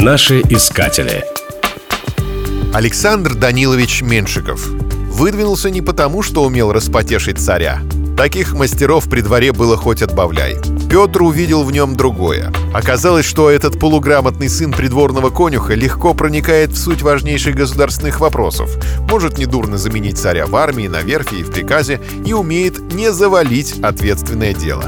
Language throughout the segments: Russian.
Наши искатели. Александр Данилович Меншиков выдвинулся не потому, что умел распотешить царя. Таких мастеров при дворе было хоть отбавляй. Петр увидел в нем другое. Оказалось, что этот полуграмотный сын придворного конюха легко проникает в суть важнейших государственных вопросов, может недурно заменить царя в армии, на верфи и в приказе и умеет не завалить ответственное дело.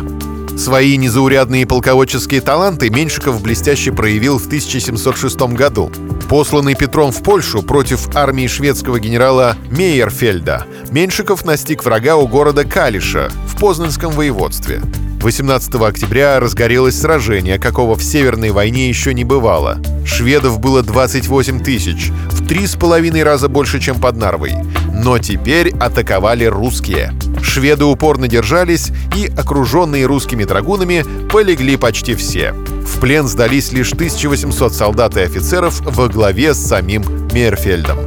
Свои незаурядные полководческие таланты Меньшиков блестяще проявил в 1706 году. Посланный Петром в Польшу против армии шведского генерала Мейерфельда, Меньшиков настиг врага у города Калиша в Познанском воеводстве. 18 октября разгорелось сражение, какого в Северной войне еще не бывало. Шведов было 28 тысяч, в три с половиной раза больше, чем под Нарвой. Но теперь атаковали русские. Шведы упорно держались, и, окруженные русскими драгунами, полегли почти все. В плен сдались лишь 1800 солдат и офицеров во главе с самим Мерфельдом.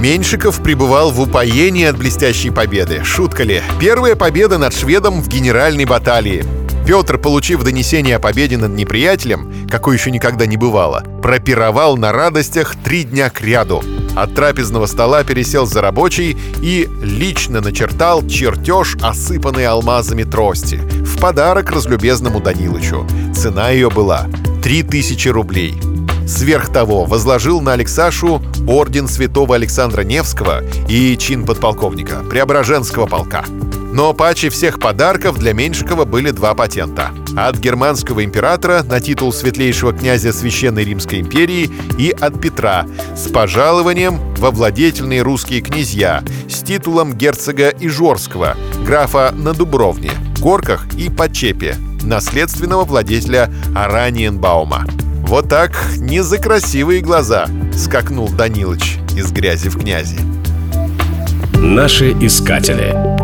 Меньшиков пребывал в упоении от блестящей победы. Шутка ли? Первая победа над шведом в генеральной баталии. Петр, получив донесение о победе над неприятелем, какой еще никогда не бывало, пропировал на радостях три дня к ряду. От трапезного стола пересел за рабочий и лично начертал чертеж, осыпанный алмазами трости, в подарок разлюбезному Данилычу. Цена ее была 3000 рублей. Сверх того, возложил на Алексашу орден святого Александра Невского и чин подполковника Преображенского полка. Но паче всех подарков для Меньшикова были два патента. От германского императора на титул светлейшего князя Священной Римской империи и от Петра с пожалованием во владетельные русские князья с титулом герцога Ижорского, графа на Дубровне, Горках и Почепе, наследственного владетеля Араниенбаума. Вот так не за красивые глаза скакнул Данилыч из грязи в князи. Наши искатели.